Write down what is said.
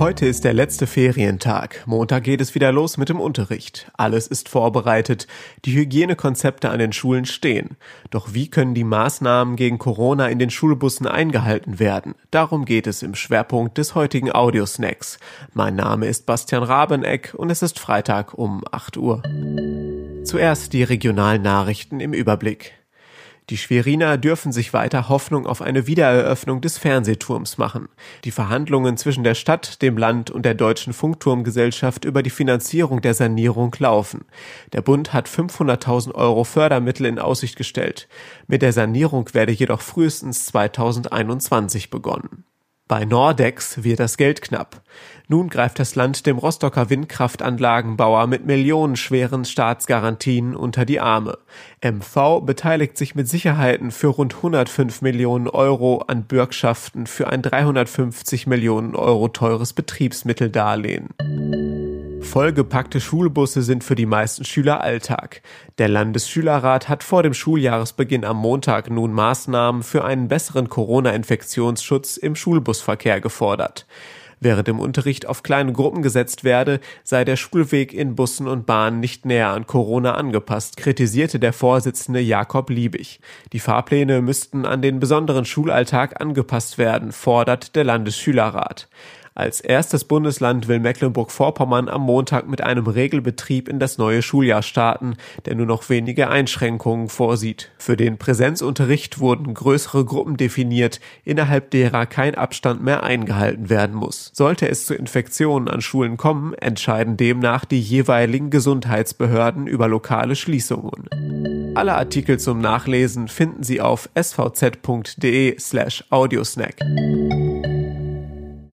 Heute ist der letzte Ferientag. Montag geht es wieder los mit dem Unterricht. Alles ist vorbereitet. Die Hygienekonzepte an den Schulen stehen. Doch wie können die Maßnahmen gegen Corona in den Schulbussen eingehalten werden? Darum geht es im Schwerpunkt des heutigen Audiosnacks. Mein Name ist Bastian Rabeneck und es ist Freitag um 8 Uhr. Zuerst die regionalen Nachrichten im Überblick. Die Schweriner dürfen sich weiter Hoffnung auf eine Wiedereröffnung des Fernsehturms machen. Die Verhandlungen zwischen der Stadt, dem Land und der Deutschen Funkturmgesellschaft über die Finanzierung der Sanierung laufen. Der Bund hat 500.000 Euro Fördermittel in Aussicht gestellt. Mit der Sanierung werde jedoch frühestens 2021 begonnen. Bei Nordex wird das Geld knapp. Nun greift das Land dem Rostocker Windkraftanlagenbauer mit millionenschweren Staatsgarantien unter die Arme. MV beteiligt sich mit Sicherheiten für rund 105 Millionen Euro an Bürgschaften für ein 350 Millionen Euro teures Betriebsmitteldarlehen. Vollgepackte Schulbusse sind für die meisten Schüler Alltag. Der Landesschülerrat hat vor dem Schuljahresbeginn am Montag nun Maßnahmen für einen besseren Corona-Infektionsschutz im Schulbusverkehr gefordert. Während im Unterricht auf kleine Gruppen gesetzt werde, sei der Schulweg in Bussen und Bahnen nicht näher an Corona angepasst, kritisierte der Vorsitzende Jakob Liebig. Die Fahrpläne müssten an den besonderen Schulalltag angepasst werden, fordert der Landesschülerrat. Als erstes Bundesland will Mecklenburg-Vorpommern am Montag mit einem Regelbetrieb in das neue Schuljahr starten, der nur noch wenige Einschränkungen vorsieht. Für den Präsenzunterricht wurden größere Gruppen definiert, innerhalb derer kein Abstand mehr eingehalten werden muss. Sollte es zu Infektionen an Schulen kommen, entscheiden demnach die jeweiligen Gesundheitsbehörden über lokale Schließungen. Alle Artikel zum Nachlesen finden Sie auf svz.de slash audiosnack.